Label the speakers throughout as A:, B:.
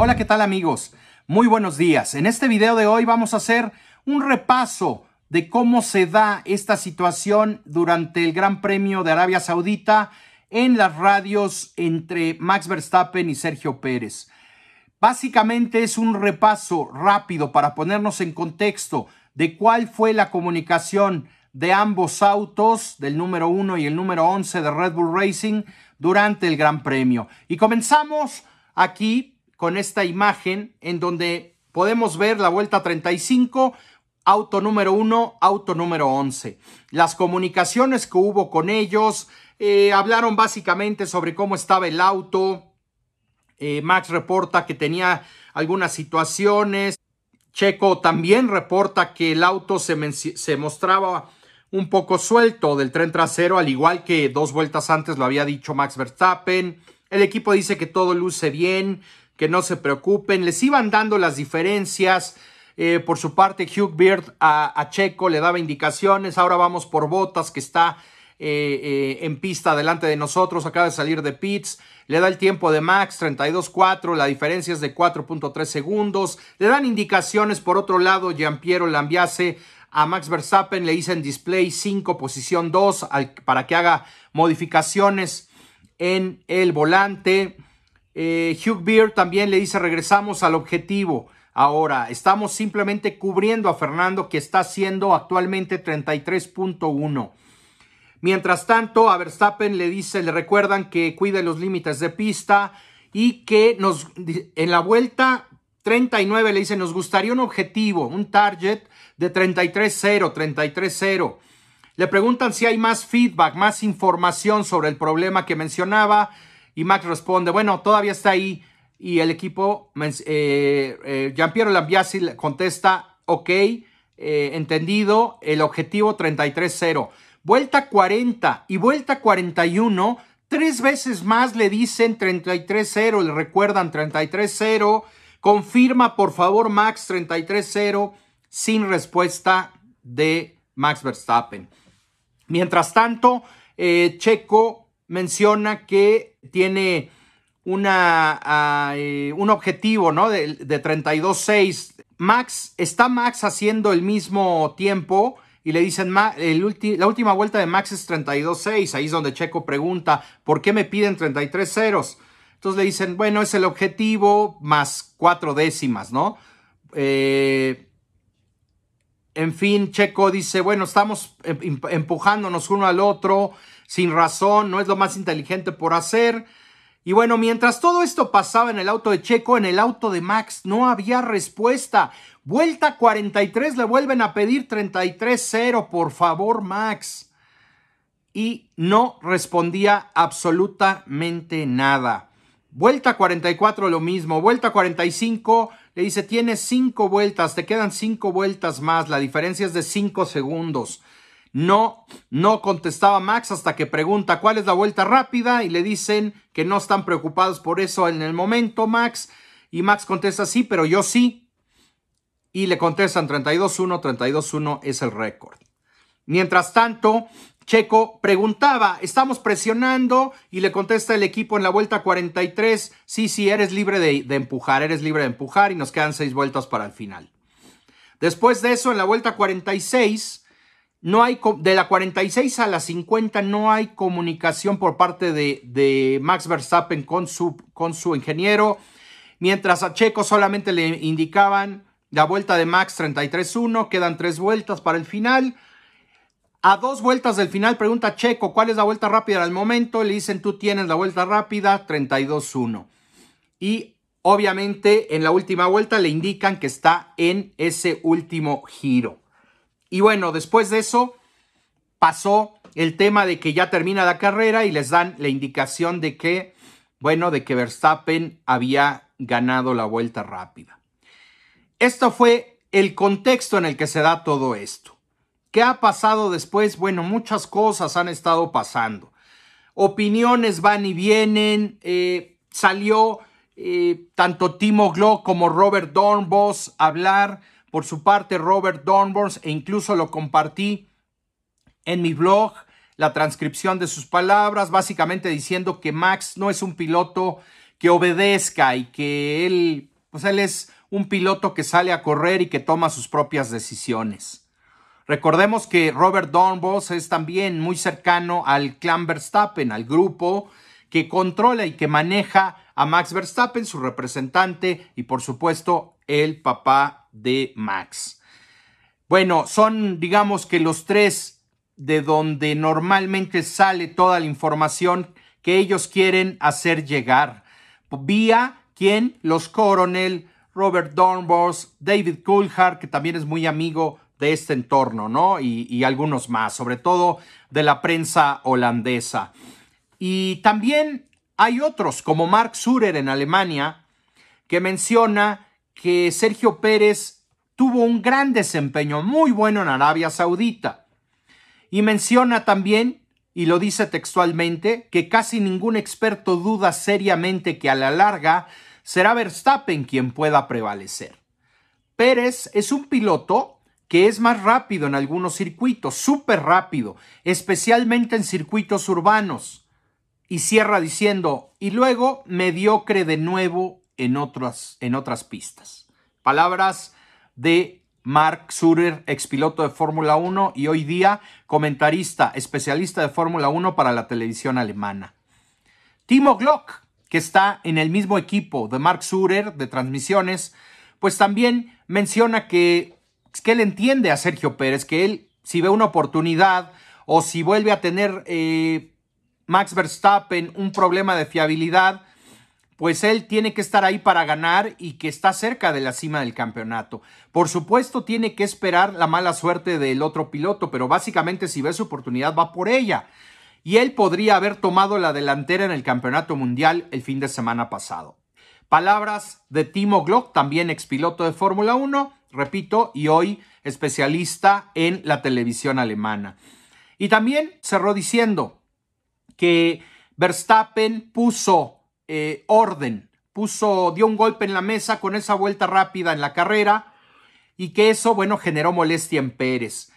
A: Hola, ¿qué tal amigos? Muy buenos días. En este video de hoy vamos a hacer un repaso de cómo se da esta situación durante el Gran Premio de Arabia Saudita en las radios entre Max Verstappen y Sergio Pérez. Básicamente es un repaso rápido para ponernos en contexto de cuál fue la comunicación de ambos autos, del número 1 y el número 11 de Red Bull Racing, durante el Gran Premio. Y comenzamos aquí con esta imagen en donde podemos ver la vuelta 35, auto número 1, auto número 11. Las comunicaciones que hubo con ellos, eh, hablaron básicamente sobre cómo estaba el auto. Eh, Max reporta que tenía algunas situaciones. Checo también reporta que el auto se, se mostraba un poco suelto del tren trasero, al igual que dos vueltas antes lo había dicho Max Verstappen. El equipo dice que todo luce bien, que no se preocupen, les iban dando las diferencias. Eh, por su parte, Hugh Beard a, Checo le daba indicaciones. Ahora vamos por Botas, que está eh, eh, en pista delante de nosotros, acaba de salir de pits. Le da el tiempo de Max, 32.4, la diferencia es de 4.3 segundos. Le dan indicaciones, por otro lado, Giampiero Lambiase a Max Verstappen le dicen display 5, posición 2, para que haga modificaciones en el volante. Eh, Hugh Beer también le dice regresamos al objetivo. Ahora, estamos simplemente cubriendo a Fernando que está haciendo actualmente 33.1. Mientras tanto, a Verstappen le dice, le recuerdan que cuide los límites de pista y que nos en la vuelta 39 le dice, nos gustaría un objetivo, un target de 33.0, 33.0. Le preguntan si hay más feedback, más información sobre el problema que mencionaba y Max responde, bueno, todavía está ahí. Y el equipo, eh, eh, Lambiasi contesta, ok, eh, entendido, el objetivo 33-0. Vuelta 40 y vuelta 41, tres veces más le dicen 33-0, le recuerdan 33-0. Confirma, por favor, Max 33-0, sin respuesta de Max Verstappen. Mientras tanto, Checo menciona que tiene una, ah, eh, un objetivo ¿no? de, de 32.6. Max, está Max haciendo el mismo tiempo y le dicen, la última vuelta de Max es 32.6. Ahí es donde Checo pregunta, ¿por qué me piden 33 ceros? Entonces le dicen, bueno, es el objetivo más cuatro décimas, ¿no? Eh, en fin, Checo dice, bueno, estamos em, empujándonos uno al otro sin razón, no es lo más inteligente por hacer. Y bueno, mientras todo esto pasaba en el auto de Checo, en el auto de Max no había respuesta. Vuelta 43, le vuelven a pedir 33-0, por favor, Max. Y no respondía absolutamente nada. Vuelta 44, lo mismo. Vuelta 45, le dice, tienes cinco vueltas, te quedan cinco vueltas más. La diferencia es de cinco segundos. No, no contestaba Max hasta que pregunta cuál es la vuelta rápida y le dicen que no están preocupados por eso en el momento, Max. Y Max contesta sí, pero yo sí. Y le contestan 32-1, 32-1 es el récord. Mientras tanto, Checo preguntaba, estamos presionando y le contesta el equipo en la vuelta 43, sí, sí, eres libre de, empujar, eres libre de empujar y nos quedan seis vueltas para el final. Después de eso, en la vuelta 46, no hay, de la 46 a la 50 no hay comunicación por parte de, Max Verstappen con su, con su ingeniero, mientras a Checo solamente le indicaban la vuelta de Max 33-1, quedan tres vueltas para el final. A dos vueltas del final pregunta Checo cuál es la vuelta rápida al momento, le dicen tú tienes la vuelta rápida 32-1. Y obviamente en la última vuelta le indican que está en ese último giro. Y bueno, después de eso pasó el tema de que ya termina la carrera y les dan la indicación de que, bueno, de que Verstappen había ganado la vuelta rápida. Esto fue el contexto en el que se da todo esto. ¿Qué ha pasado después? Bueno, muchas cosas han estado pasando. Opiniones van y vienen. Eh, salió eh, tanto Timo Glock como Robert Dornbos a hablar por su parte Robert Dornborns e incluso lo compartí en mi blog, la transcripción de sus palabras, básicamente diciendo que Max no es un piloto que obedezca y que él, pues él es un piloto que sale a correr y que toma sus propias decisiones. Recordemos que Robert Dornbos es también muy cercano al clan Verstappen, al grupo que controla y que maneja a Max Verstappen, su representante y por supuesto el papá de Max. Bueno, son digamos que los tres de donde normalmente sale toda la información que ellos quieren hacer llegar. Vía quien los coronel Robert Dornbos, David Coulthard, que también es muy amigo de este entorno, ¿no? Y, y, algunos más, sobre todo de la prensa holandesa. Y también hay otros, como Mark Surer en Alemania, que menciona que Sergio Pérez tuvo un gran desempeño, muy bueno en Arabia Saudita. Y menciona también, y lo dice textualmente, que casi ningún experto duda seriamente que a la larga será Verstappen quien pueda prevalecer. Pérez es un piloto que es más rápido en algunos circuitos, súper rápido, especialmente en circuitos urbanos. Y cierra diciendo, y luego mediocre de nuevo en otras, en otras pistas. Palabras de Mark Surer, expiloto de Fórmula 1 y hoy día comentarista, especialista de Fórmula 1 para la televisión alemana. Timo Glock, que está en el mismo equipo de Mark Surer de transmisiones, pues también menciona que que él entiende a Sergio Pérez, que él, si ve una oportunidad o si vuelve a tener eh, Max Verstappen un problema de fiabilidad, pues él tiene que estar ahí para ganar y que está cerca de la cima del campeonato. Por supuesto, tiene que esperar la mala suerte del otro piloto, pero básicamente si ve su oportunidad va por ella. Y él podría haber tomado la delantera en el campeonato mundial el fin de semana pasado. Palabras de Timo Glock, también expiloto de Fórmula 1, repito, y hoy especialista en la televisión alemana. Y también cerró diciendo que Verstappen puso eh, orden, puso, dio un golpe en la mesa con esa vuelta rápida en la carrera y que eso, bueno, generó molestia en Pérez.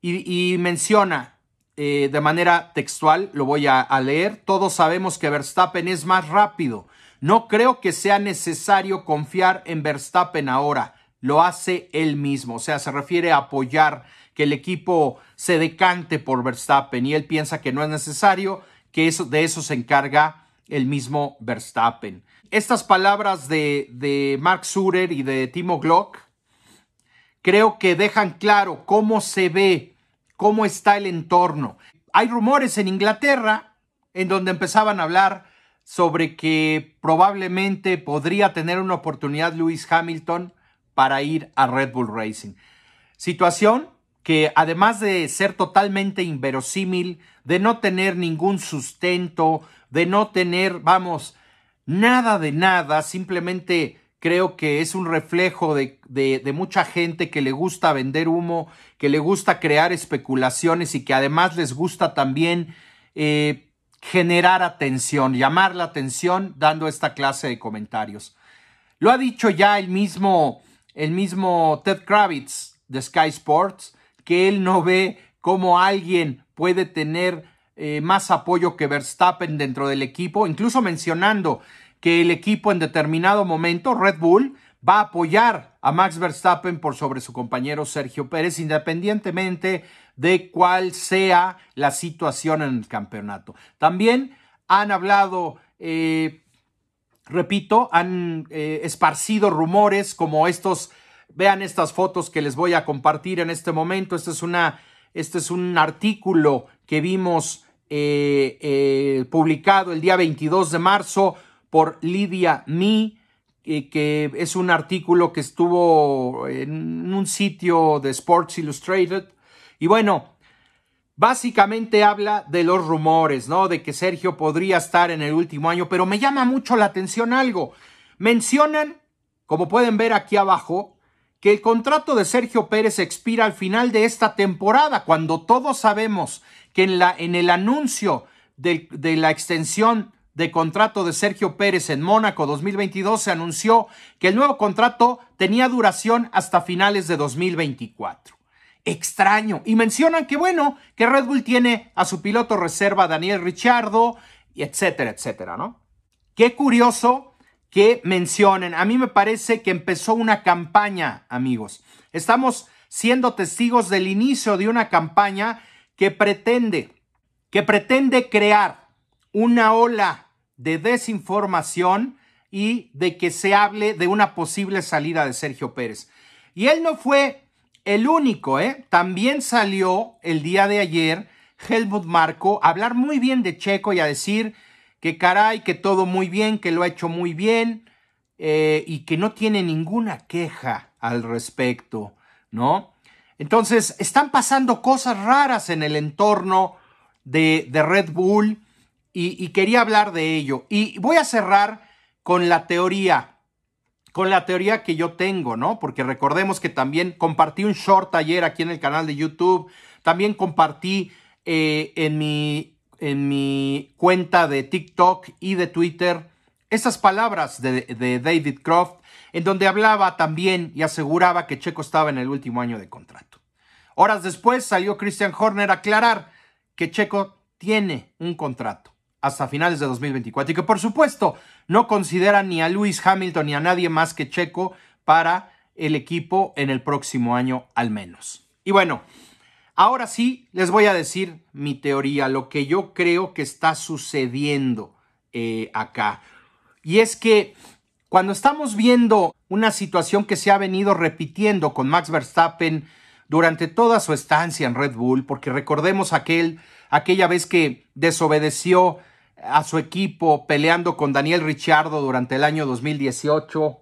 A: Y, menciona eh, de manera textual, lo voy a leer, todos sabemos que Verstappen es más rápido. No creo que sea necesario confiar en Verstappen ahora lo hace él mismo, o sea, se refiere a apoyar que el equipo se decante por Verstappen y él piensa que no es necesario, que eso, de eso se encarga el mismo Verstappen. Estas palabras de, de Mark Surer y de Timo Glock creo que dejan claro cómo se ve, cómo está el entorno. Hay rumores en Inglaterra en donde empezaban a hablar sobre que probablemente podría tener una oportunidad Lewis Hamilton para ir a Red Bull Racing. Situación que además de ser totalmente inverosímil, de no tener ningún sustento, de no tener, vamos, nada de nada, simplemente creo que es un reflejo de, de, mucha gente que le gusta vender humo, que le gusta crear especulaciones y que además les gusta también eh, generar atención, llamar la atención dando esta clase de comentarios. Lo ha dicho ya el mismo el mismo Ted Kravitz de Sky Sports, que él no ve cómo alguien puede tener eh, más apoyo que Verstappen dentro del equipo, incluso mencionando que el equipo en determinado momento, Red Bull, va a apoyar a Max Verstappen por sobre su compañero Sergio Pérez, independientemente de cuál sea la situación en el campeonato. También han hablado eh, repito, han eh, esparcido rumores como estos, vean estas fotos que les voy a compartir en este momento. Este es, una, este es un artículo que vimos eh, eh, publicado el día 22 de marzo por Lidia Me, que es un artículo que estuvo en un sitio de Sports Illustrated. Y bueno, Básicamente habla de los rumores, ¿no? De que Sergio podría estar en el último año, pero me llama mucho la atención algo. Mencionan, como pueden ver aquí abajo, que el contrato de Sergio Pérez expira al final de esta temporada, cuando todos sabemos que en, la, en el anuncio de, de la extensión de contrato de Sergio Pérez en Mónaco 2022 se anunció que el nuevo contrato tenía duración hasta finales de 2024 extraño. Y mencionan que, bueno, que Red Bull tiene a su piloto reserva Daniel Ricciardo, y etcétera, etcétera, ¿no? Qué curioso que mencionen. A mí me parece que empezó una campaña, amigos. Estamos siendo testigos del inicio de una campaña que pretende, que pretende crear una ola de desinformación y de que se hable de una posible salida de Sergio Pérez. Y él no fue el único, ¿eh? También salió el día de ayer Helmut Marco a hablar muy bien de Checo y a decir que caray, que todo muy bien, que lo ha hecho muy bien eh, y que no tiene ninguna queja al respecto, ¿no? Entonces, están pasando cosas raras en el entorno de, Red Bull y, y quería hablar de ello. Y voy a cerrar con la teoría, con la teoría que yo tengo, ¿no? Porque recordemos que también compartí un short ayer aquí en el canal de YouTube, también compartí eh, en, mi, en mi cuenta de TikTok y de Twitter esas palabras de, David Croft, en donde hablaba también y aseguraba que Checo estaba en el último año de contrato. Horas después salió Christian Horner a aclarar que Checo tiene un contrato hasta finales de 2024 y que por supuesto no considera ni a Lewis Hamilton ni a nadie más que Checo para el equipo en el próximo año al menos. Y bueno, ahora sí les voy a decir mi teoría, lo que yo creo que está sucediendo eh, acá. Y es que cuando estamos viendo una situación que se ha venido repitiendo con Max Verstappen durante toda su estancia en Red Bull, porque recordemos aquel, aquella vez que desobedeció a su equipo peleando con Daniel Ricciardo durante el año 2018.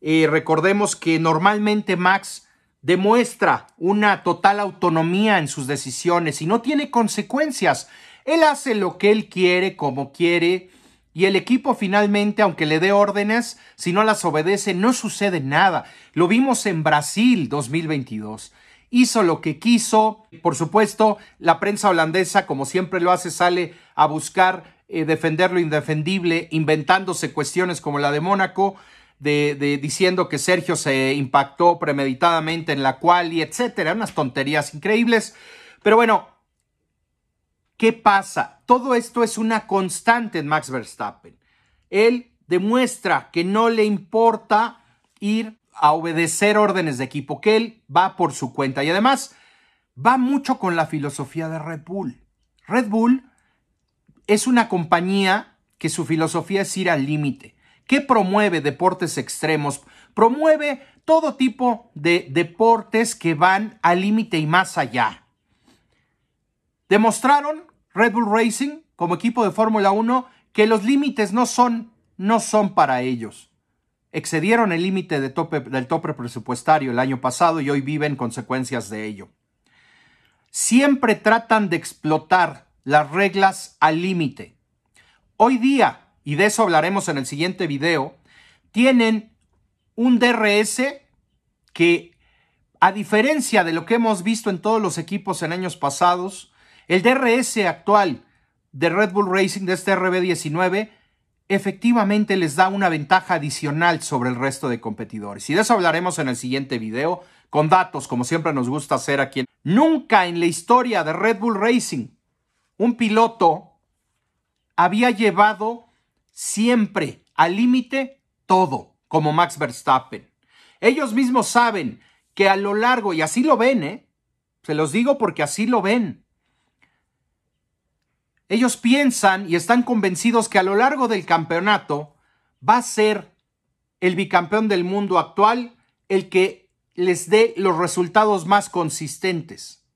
A: Y recordemos que normalmente Max demuestra una total autonomía en sus decisiones y no tiene consecuencias. Él hace lo que él quiere, como quiere, y el equipo finalmente, aunque le dé órdenes, si no las obedece, no sucede nada. Lo vimos en Brasil 2022 hizo lo que quiso. Por supuesto, la prensa holandesa, como siempre lo hace, sale a buscar eh, defender lo indefendible, inventándose cuestiones como la de Mónaco, de, diciendo que Sergio se impactó premeditadamente en la cual y etcétera, unas tonterías increíbles. Pero bueno, ¿qué pasa? Todo esto es una constante en Max Verstappen. Él demuestra que no le importa ir a obedecer órdenes de equipo, que él va por su cuenta y además va mucho con la filosofía de Red Bull. Red Bull es una compañía que su filosofía es ir al límite, que promueve deportes extremos, promueve todo tipo de deportes que van al límite y más allá. Demostraron Red Bull Racing como equipo de Fórmula 1 que los límites no son, no son para ellos excedieron el límite de tope, del tope presupuestario el año pasado y hoy viven consecuencias de ello. Siempre tratan de explotar las reglas al límite. Hoy día, y de eso hablaremos en el siguiente video, tienen un DRS que, a diferencia de lo que hemos visto en todos los equipos en años pasados, el DRS actual de Red Bull Racing de este RB19 efectivamente les da una ventaja adicional sobre el resto de competidores. Y de eso hablaremos en el siguiente video, con datos, como siempre nos gusta hacer aquí. Nunca en la historia de Red Bull Racing un piloto había llevado siempre al límite todo, como Max Verstappen. Ellos mismos saben que a lo largo, y así lo ven, ¿eh? Se los digo porque así lo ven. Ellos piensan y están convencidos que a lo largo del campeonato va a ser el bicampeón del mundo actual el que les dé los resultados más consistentes.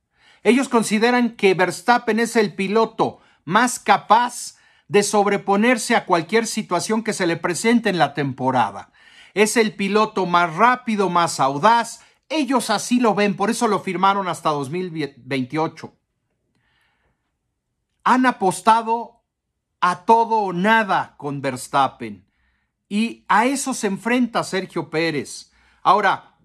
A: Ellos consideran que Verstappen es el piloto más capaz de sobreponerse a cualquier situación que se le presente en la temporada. Es el piloto más rápido, más audaz. Ellos así lo ven, por eso lo firmaron hasta 2028 han apostado a todo o nada con Verstappen. Y a eso se enfrenta Sergio Pérez. Ahora,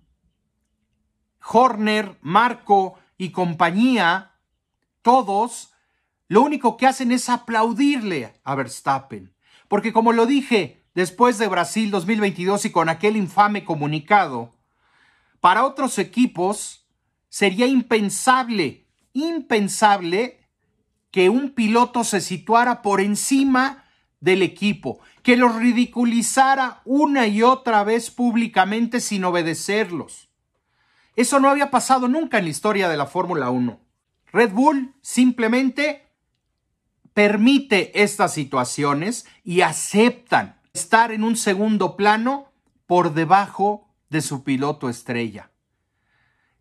A: Horner, Marco y compañía, todos, lo único que hacen es aplaudirle a Verstappen. Porque como lo dije después de Brasil 2022 y con aquel infame comunicado, para otros equipos sería impensable, impensable que un piloto se situara por encima del equipo, que los ridiculizara una y otra vez públicamente sin obedecerlos. Eso no había pasado nunca en la historia de la Fórmula 1. Red Bull simplemente permite estas situaciones y aceptan estar en un segundo plano por debajo de su piloto estrella.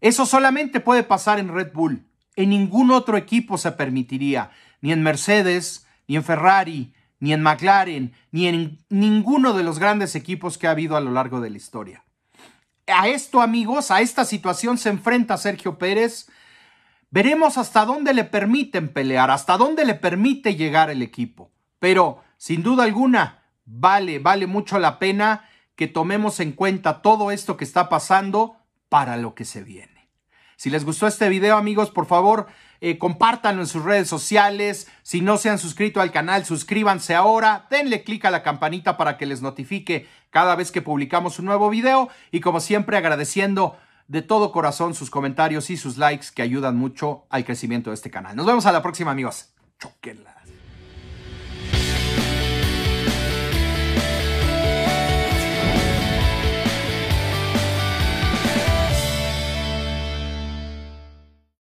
A: Eso solamente puede pasar en Red Bull. En ningún otro equipo se permitiría, ni en Mercedes, ni en Ferrari, ni en McLaren, ni en ninguno de los grandes equipos que ha habido a lo largo de la historia. A esto, amigos, a esta situación se enfrenta Sergio Pérez. Veremos hasta dónde le permiten pelear, hasta dónde le permite llegar el equipo. Pero, sin duda alguna, vale, vale mucho la pena que tomemos en cuenta todo esto que está pasando para lo que se viene. Si les gustó este video, amigos, por favor, eh, compártanlo en sus redes sociales. Si no se han suscrito al canal, suscríbanse ahora. Denle clic a la campanita para que les notifique cada vez que publicamos un nuevo video. Y como siempre, agradeciendo de todo corazón sus comentarios y sus likes que ayudan mucho al crecimiento de este canal. Nos vemos a la próxima, amigos. Choquenlas.